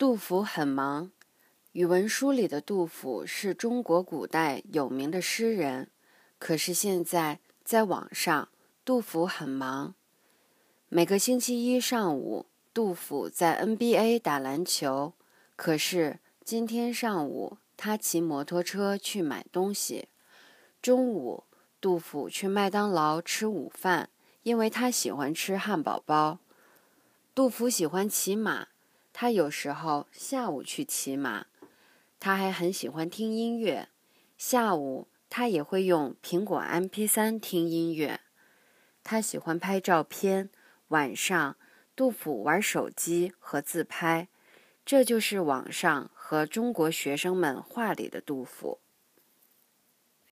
杜甫很忙。语文书里的杜甫是中国古代有名的诗人，可是现在在网上，杜甫很忙。每个星期一上午，杜甫在 NBA 打篮球，可是今天上午他骑摩托车去买东西。中午，杜甫去麦当劳吃午饭，因为他喜欢吃汉堡包。杜甫喜欢骑马，他有时候下午去骑马。他还很喜欢听音乐，下午他也会用苹果 MP3 听音乐。他喜欢拍照片，晚上杜甫玩手机和自拍，这就是网上和中国学生们话里的杜甫。